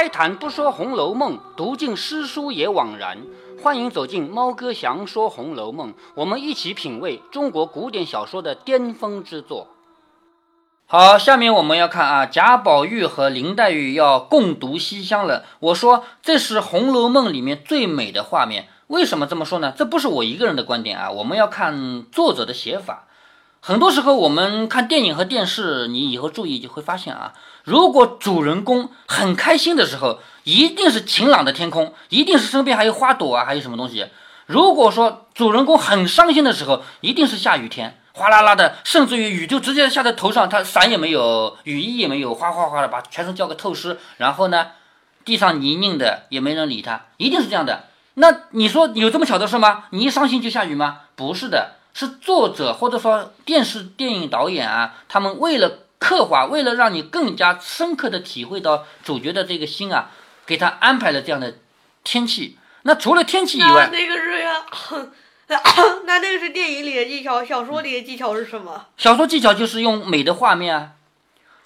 开坛不说《红楼梦》，读尽诗书也枉然。欢迎走进猫哥祥说《红楼梦》，我们一起品味中国古典小说的巅峰之作。好，下面我们要看啊，贾宝玉和林黛玉要共读西厢了。我说这是《红楼梦》里面最美的画面，为什么这么说呢？这不是我一个人的观点啊，我们要看作者的写法。很多时候我们看电影和电视，你以后注意就会发现啊，如果主人公很开心的时候，一定是晴朗的天空，一定是身边还有花朵啊，还有什么东西。如果说主人公很伤心的时候，一定是下雨天，哗啦啦的，甚至于雨就直接下在头上，他伞也没有，雨衣也没有，哗哗哗的把全身浇个透湿，然后呢，地上泥泞的也没人理他，一定是这样的。那你说有这么巧的事吗？你一伤心就下雨吗？不是的。是作者或者说电视电影导演啊，他们为了刻画，为了让你更加深刻的体会到主角的这个心啊，给他安排了这样的天气。那除了天气以外，那个是呀，那那个是电影里的技巧，小说里的技巧是什么？小说技巧就是用美的画面啊。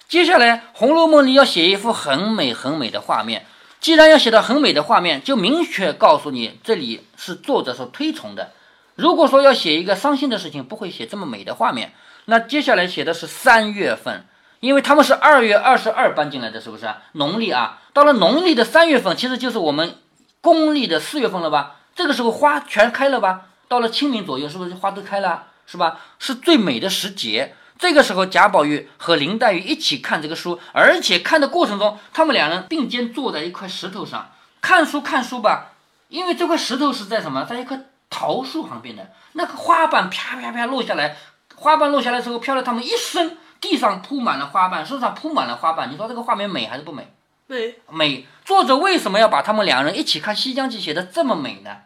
接下来《红楼梦》里要写一幅很美很美的画面，既然要写到很美的画面，就明确告诉你这里是作者所推崇的。如果说要写一个伤心的事情，不会写这么美的画面。那接下来写的是三月份，因为他们是二月二十二搬进来的，是不是？农历啊，到了农历的三月份，其实就是我们公历的四月份了吧？这个时候花全开了吧？到了清明左右，是不是花都开了？是吧？是最美的时节。这个时候，贾宝玉和林黛玉一起看这个书，而且看的过程中，他们两人并肩坐在一块石头上看书。看书吧，因为这块石头是在什么？在一块。桃树旁边的那个花瓣啪啪啪落下来，花瓣落下来之后飘了他们一身，地上铺满了花瓣，身上铺满了花瓣。你说这个画面美还是不美？美美。作者为什么要把他们两人一起看《西厢记》写的这么美呢？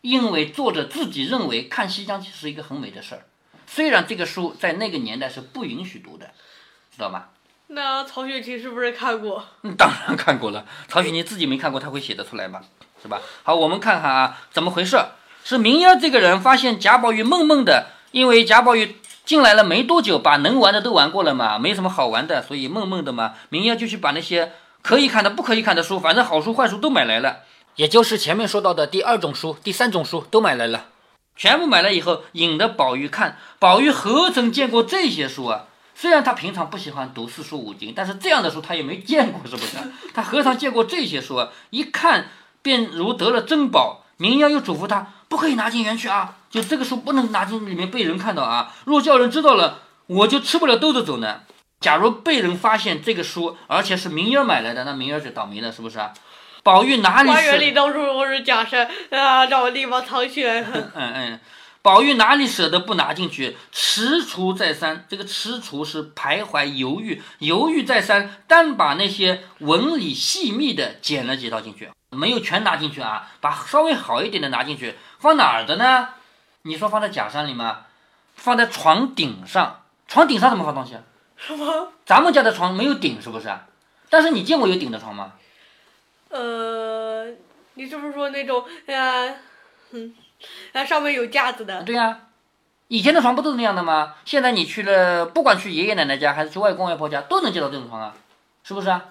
因为作者自己认为看《西厢记》是一个很美的事儿，虽然这个书在那个年代是不允许读的，知道吗？那曹雪芹是不是看过？当然看过了。曹雪芹自己没看过，他会写得出来吗？是吧？好，我们看看啊，怎么回事？是明妖这个人发现贾宝玉闷闷的，因为贾宝玉进来了没多久，把能玩的都玩过了嘛，没什么好玩的，所以闷闷的嘛。明妖就去把那些可以看的、不可以看的书，反正好书坏书都买来了，也就是前面说到的第二种书、第三种书都买来了，全部买了以后，引得宝玉看。宝玉何曾见过这些书啊？虽然他平常不喜欢读四书五经，但是这样的书他也没见过，是不是？他何尝见过这些书啊？一看便如得了珍宝。明妖又嘱咐他。不可以拿进园区啊！就这个书不能拿进里面被人看到啊！若叫人知道了，我就吃不了兜着走呢。假如被人发现这个书，而且是明儿买来的，那明儿就倒霉了，是不是啊？宝玉哪里？花园里到处都是假山啊，找个地方藏起来。嗯嗯，宝玉哪里舍得不拿进去？踟蹰再三，这个踟蹰是徘徊犹豫，犹豫再三，单把那些纹理细密的剪了几套进去，没有全拿进去啊，把稍微好一点的拿进去。放哪儿的呢？你说放在假山里吗？放在床顶上。床顶上怎么放东西？什么？咱们家的床没有顶，是不是？但是你见过有顶的床吗？呃，你是不是说那种呀？嗯，那上面有架子的。对呀，以前的床不都是那样的吗？现在你去了，不管去爷爷奶奶家还是去外公外婆家，都能见到这种床啊，是不是啊？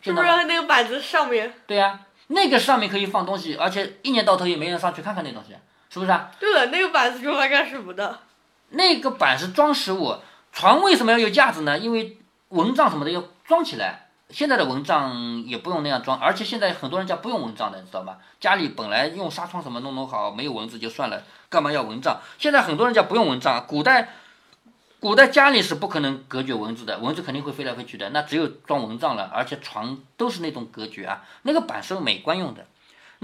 是不是那个板子上面？对呀。那个上面可以放东西，而且一年到头也没人上去看看那东西，是不是啊？对了，那个板子用来干什么的？那个板是装饰物。床为什么要有架子呢？因为蚊帐什么的要装起来。现在的蚊帐也不用那样装，而且现在很多人家不用蚊帐的，你知道吗？家里本来用纱窗什么弄弄好，没有蚊子就算了，干嘛要蚊帐？现在很多人家不用蚊帐，古代。古代家里是不可能隔绝蚊子的，蚊子肯定会飞来飞去的，那只有装蚊帐了。而且床都是那种隔绝啊，那个板是美观用的。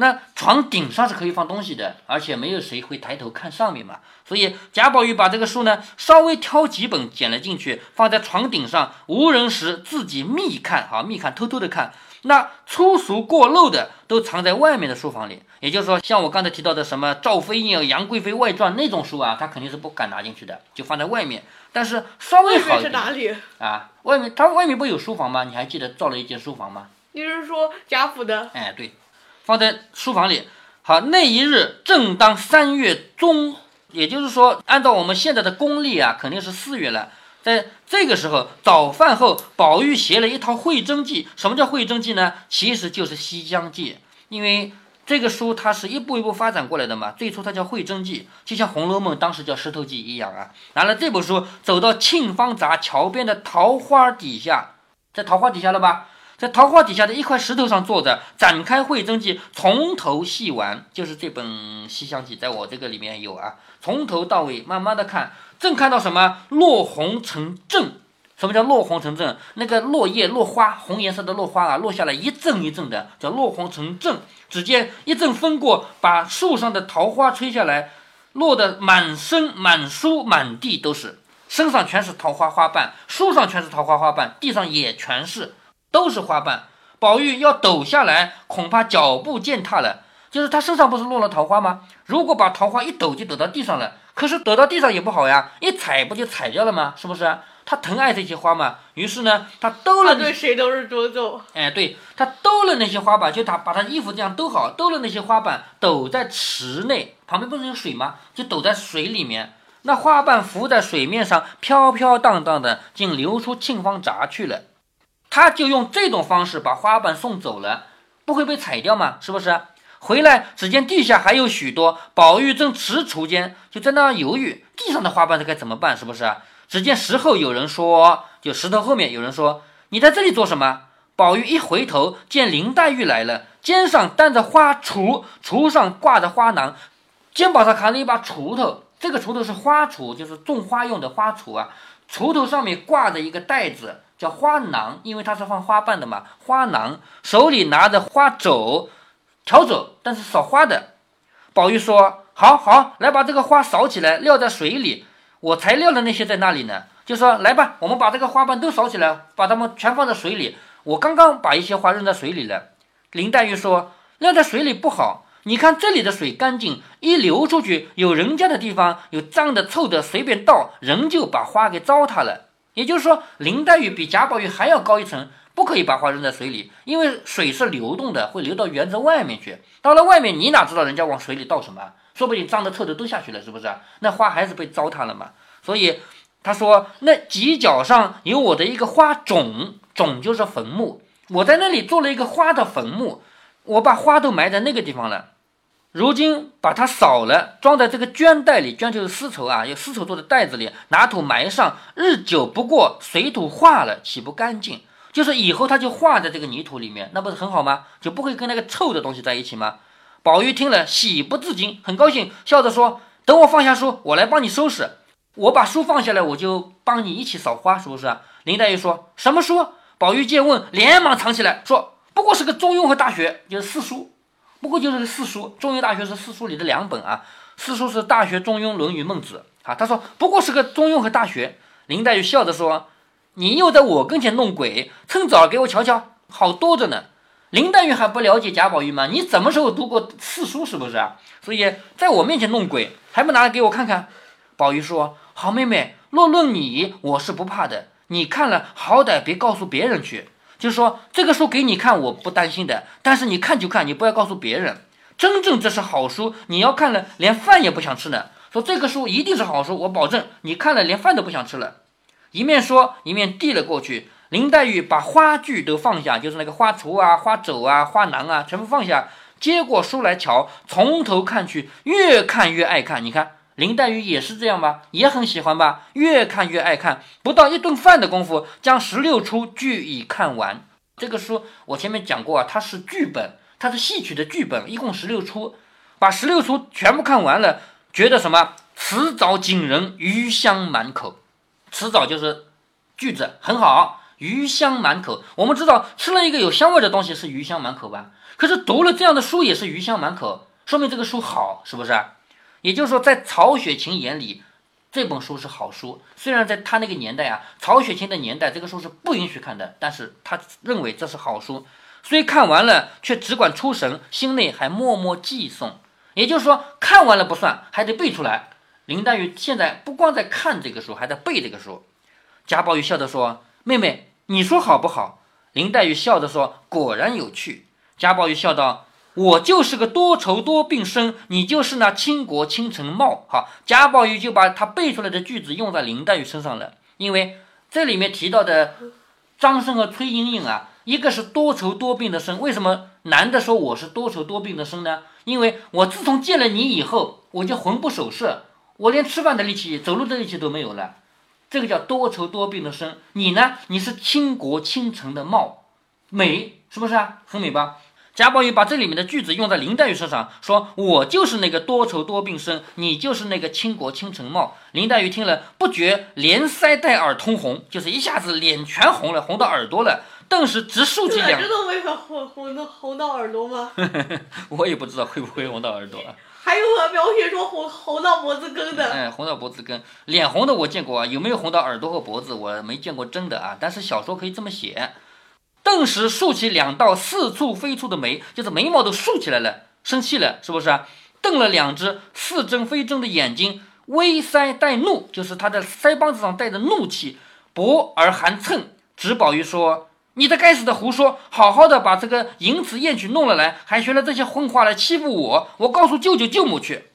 那床顶上是可以放东西的，而且没有谁会抬头看上面嘛。所以贾宝玉把这个书呢，稍微挑几本捡了进去，放在床顶上，无人时自己密看，啊，密看，偷偷的看。那粗俗过漏的都藏在外面的书房里。也就是说，像我刚才提到的什么《赵飞燕》《杨贵妃外传》那种书啊，他肯定是不敢拿进去的，就放在外面。但是稍微好一点。哪里啊？外面，他外面不有书房吗？你还记得造了一间书房吗？你是说贾府的？哎，对，放在书房里。好，那一日正当三月中，也就是说，按照我们现在的公历啊，肯定是四月了。在这个时候，早饭后，宝玉写了一套会真记。什么叫会真记呢？其实就是《西厢记》，因为这个书它是一步一步发展过来的嘛。最初它叫会真记，就像《红楼梦》当时叫石头记一样啊。拿了这本书，走到沁芳闸桥边的桃花底下，在桃花底下了吧？在桃花底下的一块石头上坐着，展开会真记，从头细玩，就是这本《西厢记》，在我这个里面有啊，从头到尾慢慢的看。正看到什么落红成阵？什么叫落红成阵？那个落叶落花，红颜色的落花啊，落下来一阵一阵的，叫落红成阵。只见一阵风过，把树上的桃花吹下来，落得满身、满书、满地都是，身上全是桃花花瓣，书上全是桃花花瓣，地上也全是，都是花瓣。宝玉要抖下来，恐怕脚步践踏了。就是他身上不是落了桃花吗？如果把桃花一抖，就抖到地上了。可是抖到地上也不好呀，一踩不就踩掉了吗？是不是？他疼爱这些花嘛，于是呢，他兜了。对谁都是诅咒。哎，对他兜了那些花瓣，就他把他衣服这样兜好，兜了那些花瓣，抖在池内，旁边不是有水吗？就抖在水里面，那花瓣浮在水面上，飘飘荡荡的，竟流出沁芳闸去了。他就用这种方式把花瓣送走了，不会被踩掉吗？是不是？回来，只见地下还有许多。宝玉正踟蹰间，就在那犹豫，地上的花瓣该怎么办？是不是？只见石后有人说，就石头后面有人说：“你在这里做什么？”宝玉一回头，见林黛玉来了，肩上担着花锄，锄上挂着花囊，肩膀上扛着一把锄头。这个锄头是花锄，就是种花用的花锄啊。锄头上面挂着一个袋子，叫花囊，因为它是放花瓣的嘛。花囊手里拿着花帚。挑走，但是扫花的。宝玉说：“好好，来把这个花扫起来，撂在水里。我才撂的那些在那里呢。就说来吧，我们把这个花瓣都扫起来，把它们全放在水里。我刚刚把一些花扔在水里了。”林黛玉说：“撂在水里不好，你看这里的水干净，一流出去，有人家的地方有脏的、臭的，随便倒，人就把花给糟蹋了。也就是说，林黛玉比贾宝玉还要高一层。”不可以把花扔在水里，因为水是流动的，会流到园子外面去。到了外面，你哪知道人家往水里倒什么？说不定脏的、臭的都下去了，是不是？那花还是被糟蹋了嘛。所以他说，那犄角上有我的一个花冢，冢就是坟墓。我在那里做了一个花的坟墓，我把花都埋在那个地方了。如今把它扫了，装在这个绢袋里，绢就是丝绸啊，用丝绸做的袋子里，拿土埋上。日久不过，水土化了，洗不干净。就是以后它就化在这个泥土里面，那不是很好吗？就不会跟那个臭的东西在一起吗？宝玉听了喜不自禁，很高兴，笑着说：“等我放下书，我来帮你收拾。我把书放下来，我就帮你一起扫花，是不是？”林黛玉说什么书？宝玉见问，连忙藏起来，说：“不过是个《中庸》和《大学》，就是四书，不过就是个四书，《中庸》《大学》是四书里的两本啊。四书是《大学》《中庸》《论语》《孟子》啊。他说不过是个《中庸》和《大学》。林黛玉笑着说。你又在我跟前弄鬼，趁早给我瞧瞧，好多着呢。林黛玉还不了解贾宝玉吗？你什么时候读过四书？是不是啊？所以在我面前弄鬼，还不拿来给我看看？宝玉说：“好妹妹，若论你，我是不怕的。你看了，好歹别告诉别人去。就是说，这个书给你看，我不担心的。但是你看就看，你不要告诉别人。真正这是好书，你要看了，连饭也不想吃呢。说这个书一定是好书，我保证，你看了连饭都不想吃了。”一面说，一面递了过去。林黛玉把花具都放下，就是那个花锄啊、花帚啊、花囊啊，全部放下，接过书来瞧，从头看去，越看越爱看。你看，林黛玉也是这样吧？也很喜欢吧？越看越爱看，不到一顿饭的功夫，将十六出剧已看完。这个书我前面讲过啊，它是剧本，它是戏曲的剧本，一共十六出，把十六出全部看完了，觉得什么？词藻惊人，余香满口。迟早就是句子很好，余香满口。我们知道吃了一个有香味的东西是余香满口吧？可是读了这样的书也是余香满口，说明这个书好，是不是？也就是说，在曹雪芹眼里，这本书是好书。虽然在他那个年代啊，曹雪芹的年代，这个书是不允许看的，但是他认为这是好书。虽看完了，却只管出神，心内还默默记诵。也就是说，看完了不算，还得背出来。林黛玉现在不光在看这个书，还在背这个书。贾宝玉笑着说：“妹妹，你说好不好？”林黛玉笑着说：“果然有趣。”贾宝玉笑道：“我就是个多愁多病身，你就是那倾国倾城貌。”好，贾宝玉就把他背出来的句子用在林黛玉身上了。因为这里面提到的张生和崔莺莺啊，一个是多愁多病的生，为什么男的说我是多愁多病的生呢？因为我自从见了你以后，我就魂不守舍，我连吃饭的力气、走路的力气都没有了，这个叫多愁多病的生。你呢？你是倾国倾城的貌，美是不是啊？很美吧？贾宝玉把这里面的句子用在林黛玉身上，说：“我就是那个多愁多病身，你就是那个倾国倾城貌。”林黛玉听了，不觉连腮带耳通红，就是一下子脸全红了，红到耳朵了。顿时直竖起两，知道为啥红红到红到耳朵吗？我也不知道会不会红到耳朵。啊还有个描写说红红到脖子根的。哎，红到脖子根，脸红的我见过啊，有没有红到耳朵和脖子？我没见过真的啊，但是小说可以这么写。顿时竖起两道似蹙非蹙的眉，就是眉毛都竖起来了，生气了，是不是？瞪了两只似睁非睁的眼睛，微腮带怒，就是他的腮帮子上带着怒气，薄而含蹭，指宝玉说：“你这该死的胡说！好好的把这个淫词艳曲弄了来，还学了这些混话来欺负我！我告诉舅舅舅母去，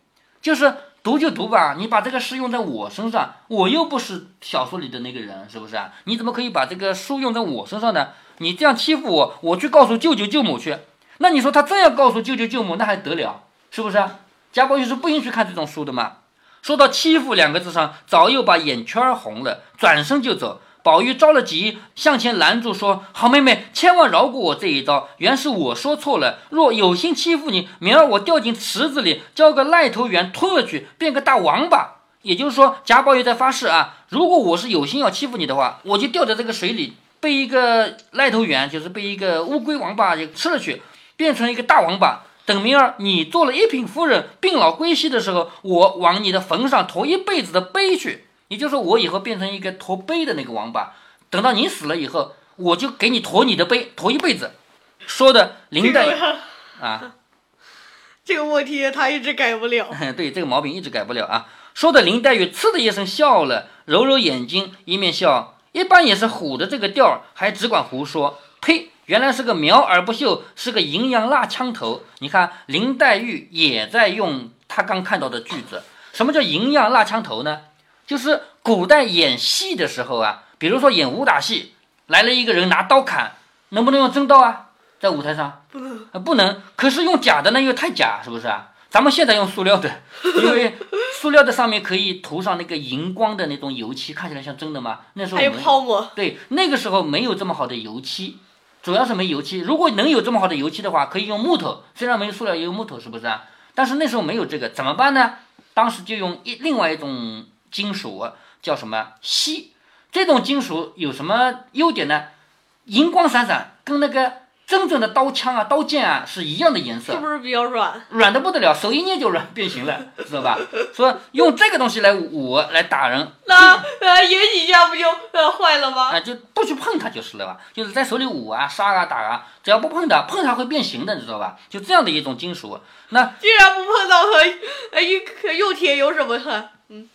就是读就读吧，你把这个诗用在我身上，我又不是小说里的那个人，是不是啊？你怎么可以把这个书用在我身上呢？”你这样欺负我，我去告诉舅舅舅母去。那你说他真要告诉舅舅舅母，那还得了？是不是？贾宝玉是不允许看这种书的嘛。说到欺负两个字上，早又把眼圈红了，转身就走。宝玉着了急，向前拦住，说：“好妹妹，千万饶过我这一刀。原是我说错了。若有心欺负你，明儿我掉进池子里，叫个癞头猿吞了去，变个大王八。也就是说，贾宝玉在发誓啊，如果我是有心要欺负你的话，我就掉在这个水里。”被一个癞头猿，就是被一个乌龟王八就吃了去，变成一个大王八。等明儿你做了一品夫人，病老归西的时候，我往你的坟上驮一辈子的碑去。也就是说，我以后变成一个驮碑的那个王八。等到你死了以后，我就给你驮你的碑，驮一辈子。说的林黛玉啊，这个问题他一直改不了。对，这个毛病一直改不了啊。说的林黛玉呲的一声笑了，揉揉眼睛，一面笑。一般也是唬的这个调儿，还只管胡说。呸！原来是个苗而不秀，是个营养辣枪头。你看林黛玉也在用她刚看到的句子。什么叫营养辣枪头呢？就是古代演戏的时候啊，比如说演武打戏，来了一个人拿刀砍，能不能用真刀啊？在舞台上不能，不能。可是用假的呢，又太假，是不是啊？咱们现在用塑料的，因为塑料的上面可以涂上那个荧光的那种油漆，看起来像真的吗？那时候还有泡沫。对，那个时候没有这么好的油漆，主要是没油漆。如果能有这么好的油漆的话，可以用木头，虽然没有塑料，也有木头，是不是啊？但是那时候没有这个，怎么办呢？当时就用一另外一种金属，叫什么锡。这种金属有什么优点呢？银光闪闪，跟那个。真正的刀枪啊，刀剑啊是一样的颜色，是不是比较软？软的不得了，手一捏就软变形了，知道吧？说用这个东西来舞来打人，那呃也几下不就呃坏了吗？啊，就不去碰它就是了吧？就是在手里舞啊、杀啊、打啊，只要不碰它，碰它会变形的，你知道吧？就这样的一种金属。那既然不碰到和呃用用铁有什么和嗯，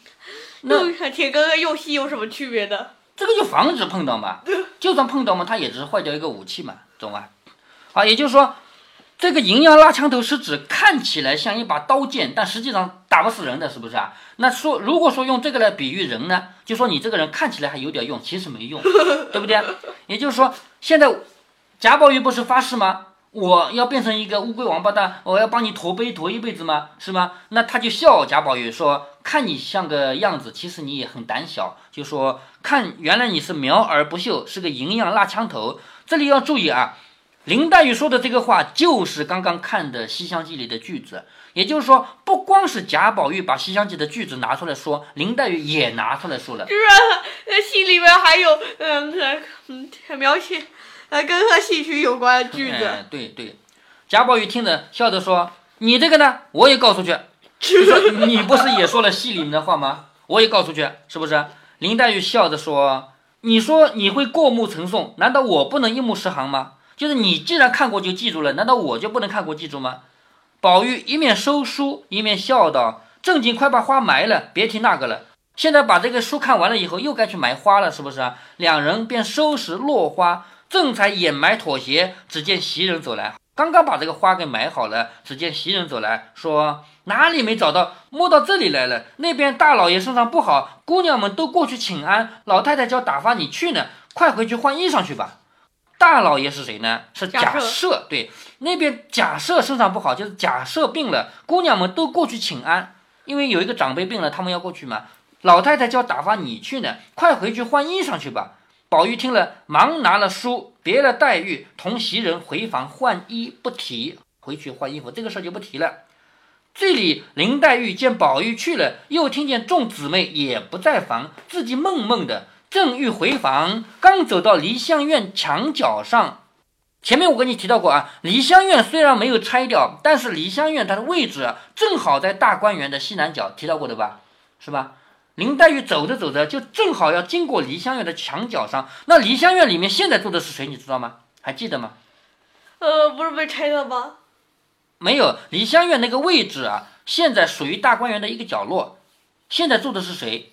那铁跟又细有什么区别的？这个就防止碰到嘛，就算碰到嘛，它也只是坏掉一个武器嘛，懂吧？啊，也就是说，这个银阳拉枪头是指看起来像一把刀剑，但实际上打不死人的是不是啊？那说如果说用这个来比喻人呢，就说你这个人看起来还有点用，其实没用，对不对？也就是说，现在贾宝玉不是发誓吗？我要变成一个乌龟王八蛋，我要帮你驼背驼一辈子吗？是吗？那他就笑贾宝玉说：“看你像个样子，其实你也很胆小。就说看原来你是苗而不秀，是个营养拉枪头。这里要注意啊。”林黛玉说的这个话，就是刚刚看的《西厢记》里的句子。也就是说，不光是贾宝玉把《西厢记》的句子拿出来说，林黛玉也拿出来说了。就是那戏里面还有嗯嗯描写呃跟和戏曲有关的句子。对对，贾宝玉听着笑着说：“你这个呢，我也告出去。你不是也说了戏里面的话吗？我也告出去，是不是？”林黛玉笑着说：“你说你会过目成诵，难道我不能一目十行吗？”就是你既然看过就记住了，难道我就不能看过记住吗？宝玉一面收书一面笑道：“正经快把花埋了，别提那个了。现在把这个书看完了以后，又该去埋花了，是不是啊？”两人便收拾落花，正才掩埋妥协，只见袭人走来，刚刚把这个花给埋好了，只见袭人走来说：“哪里没找到？摸到这里来了。那边大老爷身上不好，姑娘们都过去请安，老太太叫打发你去呢，快回去换衣裳去吧。”大老爷是谁呢？是贾贾赦。对，那边贾赦身上不好，就是贾赦病了，姑娘们都过去请安，因为有一个长辈病了，他们要过去嘛。老太太叫打发你去呢，快回去换衣裳去吧。宝玉听了，忙拿了书，别了黛玉，同袭人回房换衣，不提回去换衣服，这个事儿就不提了。这里林黛玉见宝玉去了，又听见众姊妹也不在房，自己闷闷的，正欲回房，刚走到梨香院墙角上。前面我跟你提到过啊，梨香院虽然没有拆掉，但是梨香院它的位置啊，正好在大观园的西南角，提到过的吧？是吧？林黛玉走着走着，就正好要经过梨香院的墙角上。那梨香院里面现在住的是谁？你知道吗？还记得吗？呃，不是被拆了吗？没有，梨香院那个位置啊，现在属于大观园的一个角落。现在住的是谁？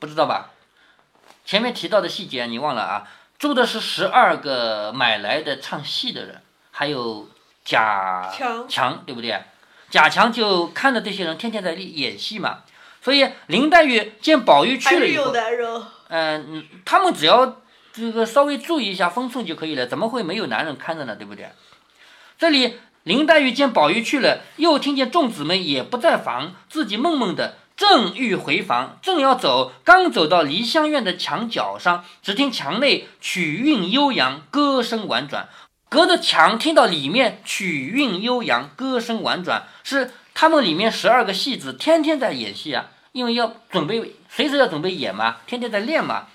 不知道吧？前面提到的细节你忘了啊？住的是十二个买来的唱戏的人，还有贾强强，对不对？贾强就看着这些人天天在演戏嘛。所以林黛玉见宝玉去了以后，嗯、嗯，他们只要这个稍微注意一下分寸就可以了，怎么会没有男人看着呢？对不对？这里林黛玉见宝玉去了，又听见众姊妹也不在房，自己闷闷的，正欲回房，正要走，刚走到梨香院的墙角上，只听墙内曲韵悠扬，歌声婉转。隔着墙听到里面曲韵悠扬，歌声婉转，是他们里面十二个戏子天天在演戏啊，因为要准备随时要准备演嘛，天天在练嘛。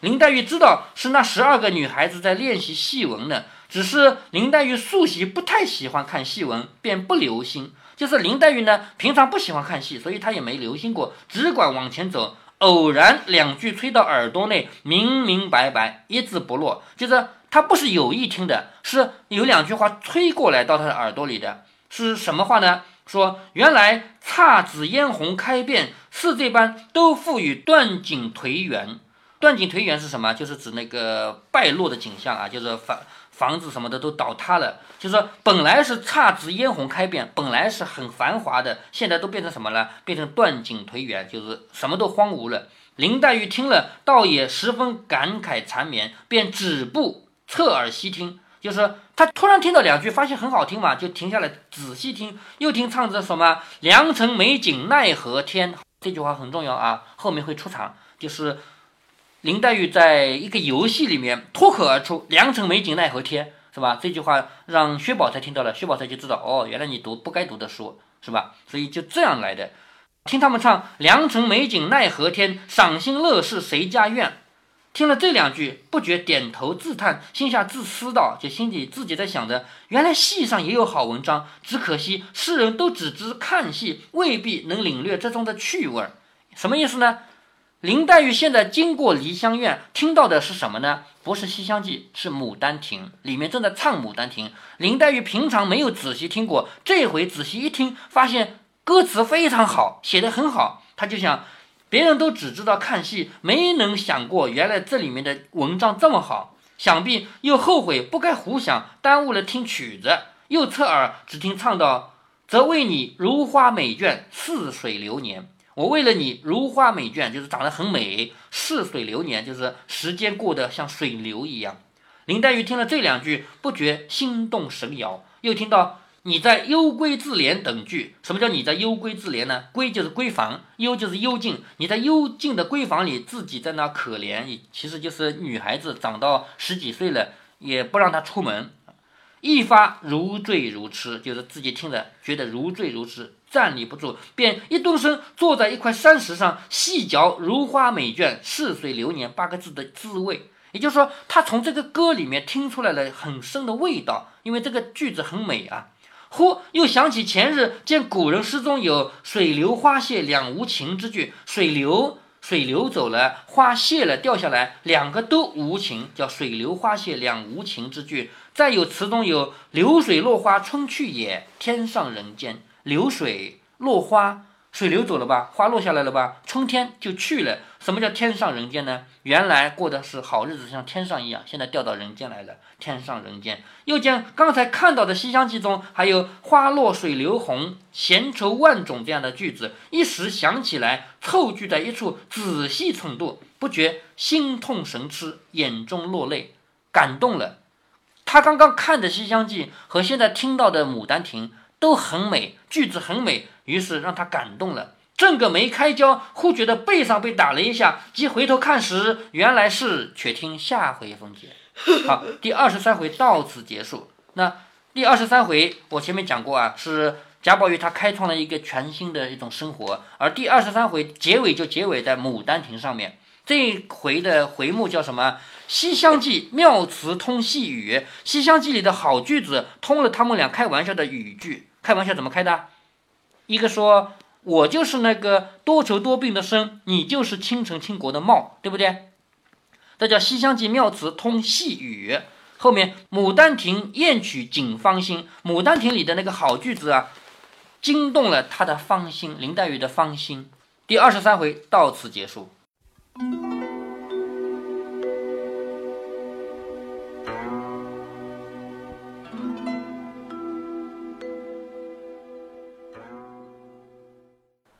林黛玉知道是那十二个女孩子在练习戏文呢，只是林黛玉素习不太喜欢看戏文，便不留心。就是林黛玉呢，平常不喜欢看戏，所以她也没留心过，只管往前走。偶然两句吹到耳朵内，明明白白，一字不落。就是她不是有意听的，是有两句话吹过来到她的耳朵里的。是什么话呢？说原来姹紫嫣红开遍，是这般都赋予断井颓垣。断井颓垣是什么？就是指那个败落的景象啊，就是反房子什么的都倒塌了。就是说本来是姹紫嫣红开遍，本来是很繁华的，现在都变成什么了？变成断井颓垣，就是什么都荒芜了。林黛玉听了，倒也十分感慨缠绵，便止步侧耳细听。就是说她突然听到两句，发现很好听嘛，就停下来仔细听，又听唱着什么“良辰美景奈何天”，这句话很重要啊，后面会出场，就是林黛玉在一个游戏里面脱口而出“良辰美景奈何天”，是吧？这句话让薛宝钗听到了，薛宝钗就知道哦，原来你读不该读的书，是吧？所以就这样来的。听他们唱“良辰美景奈何天，赏心乐事谁家院”，听了这两句，不觉点头自叹，心下自思道：就心里自己在想着，原来戏上也有好文章，只可惜世人都只知看戏，未必能领略这中的趣味儿。什么意思呢？林黛玉现在经过梨香院，听到的是什么呢？不是《西厢记》，是《牡丹亭》，里面正在唱《牡丹亭》。林黛玉平常没有仔细听过，这回仔细一听，发现歌词非常好，写得很好。她就想，别人都只知道看戏，没能想过原来这里面的文章这么好。想必又后悔不该胡想，耽误了听曲子。又侧耳只听唱到：“则为你如花美眷，似水流年。”我为了你如花美眷，就是长得很美；似水流年，就是时间过得像水流一样。林黛玉听了这两句，不觉心动神摇。又听到“你在幽闺自怜”等句，什么叫你在幽闺自怜呢？闺就是闺房，幽就是幽静。你在幽静的闺房里，自己在那可怜，其实就是女孩子长到十几岁了，也不让她出门。一发如醉如痴，就是自己听着觉得如醉如痴，站立不住，便一蹲身坐在一块山石上，细嚼“如花美眷，似水流年”八个字的滋味。也就是说，他从这个歌里面听出来了很深的味道，因为这个句子很美啊。忽又想起前日见古人诗中有“水流花谢两无情”之句，水流水流走了，花谢了掉下来，两个都无情，叫“水流花谢两无情”之句。再有词中有“流水落花春去也，天上人间”，流水落花，水流走了吧，花落下来了吧，春天就去了，什么叫天上人间呢？原来过的是好日子，像天上一样，现在掉到人间来了。天上人间，又见刚才看到的《西厢记》中还有“花落水流红，闲愁万种”这样的句子，一时想起来，凑聚在一处，仔细重读，不觉心痛神痴，眼中落泪，感动了。他刚刚看的《西厢记》和现在听到的《牡丹亭》都很美，句子很美，于是让他感动了。正个没开交，忽觉得背上被打了一下，即回头看时，原来是。且听下回分解。好，第二十三回到此结束。那第二十三回我前面讲过啊，是贾宝玉他开创了一个全新的一种生活，而第二十三回结尾就结尾在《牡丹亭》上面。这回的回目叫什么？《西厢记》妙词通细语，《西厢记》里的好句子通了他们俩开玩笑的语句。开玩笑怎么开的？一个说。我就是那个多愁多病的身，你就是倾城倾国的貌，对不对？这叫《西厢记》妙词通细语。后面《牡丹亭》艳曲锦芳心，《牡丹亭》里的那个好句子啊，惊动了他的芳心，林黛玉的芳心。第二十三回到此结束。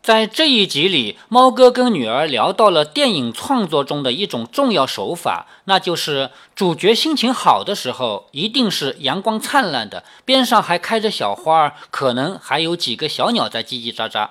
在这一集里，猫哥跟女儿聊到了电影创作中的一种重要手法，那就是主角心情好的时候，一定是阳光灿烂的，边上还开着小花，可能还有几个小鸟在叽叽喳喳；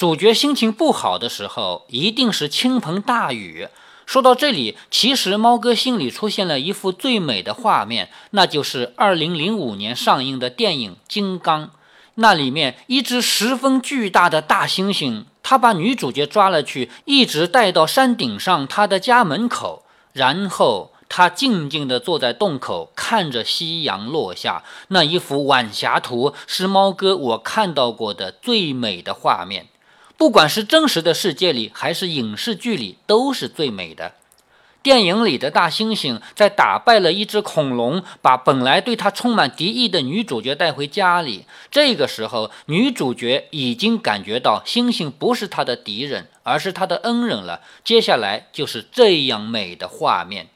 主角心情不好的时候，一定是倾盆大雨。说到这里，其实猫哥心里出现了一幅最美的画面，那就是2005年上映的电影《金刚》。那里面一只十分巨大的大猩猩，他把女主角抓了去，一直带到山顶上他的家门口，然后他静静地坐在洞口，看着夕阳落下。那一幅晚霞图是猫哥我看到过的最美的画面，不管是真实的世界里还是影视剧里，都是最美的。电影里的大猩猩在打败了一只恐龙，把本来对他充满敌意的女主角带回家里。这个时候，女主角已经感觉到猩猩不是她的敌人，而是她的恩人了。接下来就是这样美的画面。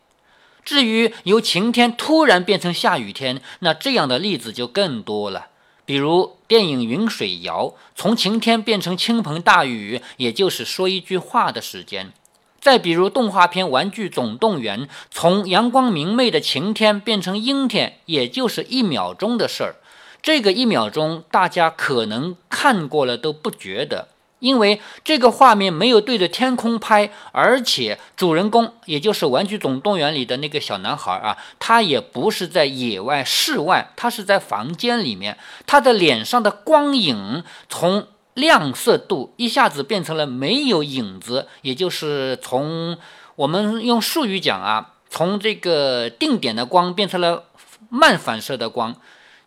至于由晴天突然变成下雨天，那这样的例子就更多了。比如电影《云水谣》，从晴天变成倾盆大雨，也就是说一句话的时间。再比如动画片《玩具总动员》，从阳光明媚的晴天变成阴天，也就是一秒钟的事儿。这个一秒钟，大家可能看过了都不觉得，因为这个画面没有对着天空拍，而且主人公，也就是《玩具总动员》里的那个小男孩啊，他也不是在野外室外，他是在房间里面，他的脸上的光影从。亮色度一下子变成了没有影子，也就是从我们用术语讲啊，从这个定点的光变成了慢反射的光。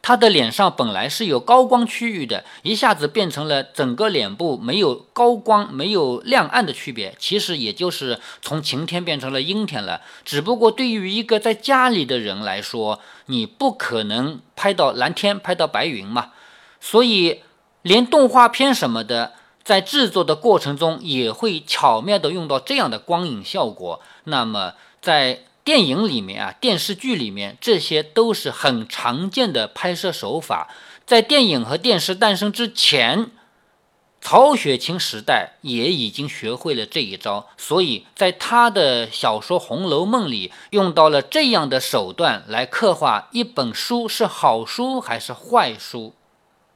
他的脸上本来是有高光区域的，一下子变成了整个脸部没有高光、没有亮暗的区别。其实也就是从晴天变成了阴天了。只不过对于一个在家里的人来说，你不可能拍到蓝天、拍到白云嘛，所以。连动画片什么的，在制作的过程中也会巧妙的用到这样的光影效果。那么，在电影里面啊，电视剧里面，这些都是很常见的拍摄手法。在电影和电视诞生之前，曹雪芹时代也已经学会了这一招，所以在他的小说《红楼梦》里，用到了这样的手段来刻画一本书是好书还是坏书。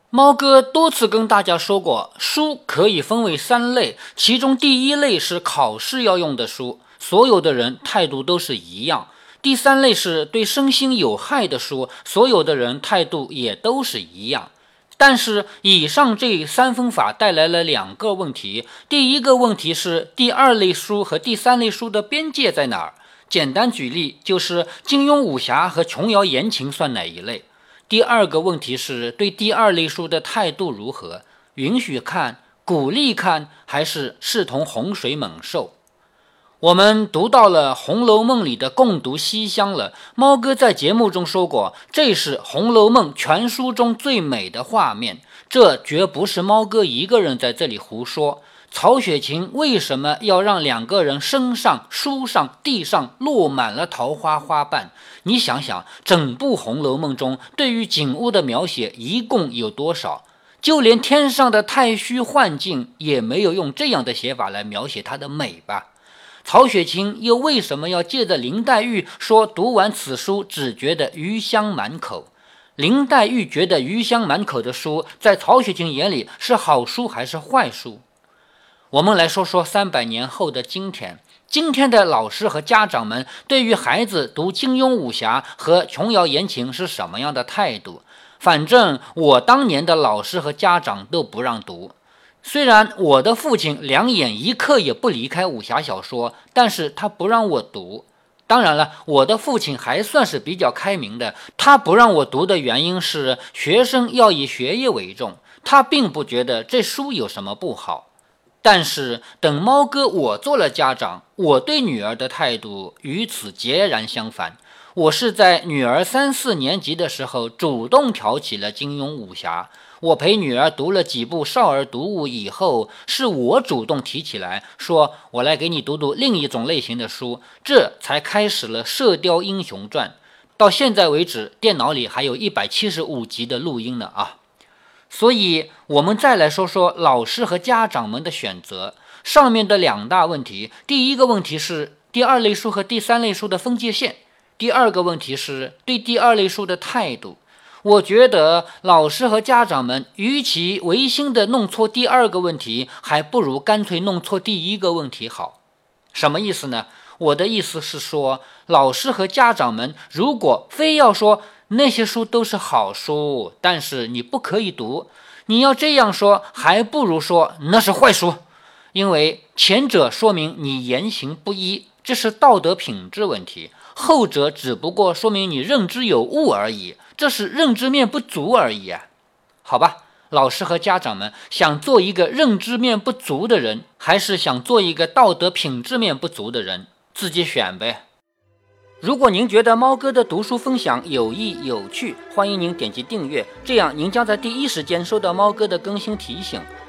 猫哥多次跟大家说过，书可以分为三类，其中第一类是考试要用的书，所有的人态度都是一样；第三类是对身心有害的书，所有的人态度也都是一样。但是以上这三分法带来了两个问题：第一个问题是第二类书和第三类书的边界在哪儿？简单举例，就是金庸武侠和琼瑶言情算哪一类？第二个问题是对第二类书的态度如何？允许看、鼓励看，还是视同洪水猛兽？我们读到了《红楼梦》里的共读西厢了。猫哥在节目中说过，这是《红楼梦》全书中最美的画面。这绝不是猫哥一个人在这里胡说。曹雪芹为什么要让两个人身上、书上、地上落满了桃花花瓣？你想想，整部《红楼梦》中对于景物的描写一共有多少？就连天上的太虚幻境也没有用这样的写法来描写它的美吧？曹雪芹又为什么要借着林黛玉说读完此书只觉得余香满口？林黛玉觉得余香满口的书，在曹雪芹眼里是好书还是坏书？我们来说说三百年后的今天，今天的老师和家长们对于孩子读金庸武侠和琼瑶言情是什么样的态度？反正我当年的老师和家长都不让读。虽然我的父亲两眼一刻也不离开武侠小说，但是他不让我读。当然了，我的父亲还算是比较开明的，他不让我读的原因是学生要以学业为重，他并不觉得这书有什么不好。但是等猫哥我做了家长，我对女儿的态度与此截然相反。我是在女儿三四年级的时候主动挑起了金庸武侠。我陪女儿读了几部少儿读物以后，是我主动提起来说：“我来给你读读另一种类型的书。”这才开始了《射雕英雄传》。到现在为止，电脑里还有一百七十五集的录音呢啊！所以，我们再来说说老师和家长们的选择。上面的两大问题，第一个问题是第二类书和第三类书的分界线；第二个问题是对第二类书的态度。我觉得老师和家长们，与其违心的弄错第二个问题，还不如干脆弄错第一个问题好。什么意思呢？我的意思是说，老师和家长们如果非要说。那些书都是好书，但是你不可以读。你要这样说，还不如说那是坏书，因为前者说明你言行不一，这是道德品质问题；后者只不过说明你认知有误而已，这是认知面不足而已啊。好吧，老师和家长们想做一个认知面不足的人，还是想做一个道德品质面不足的人，自己选呗。如果您觉得猫哥的读书分享有益有趣，欢迎您点击订阅，这样您将在第一时间收到猫哥的更新提醒。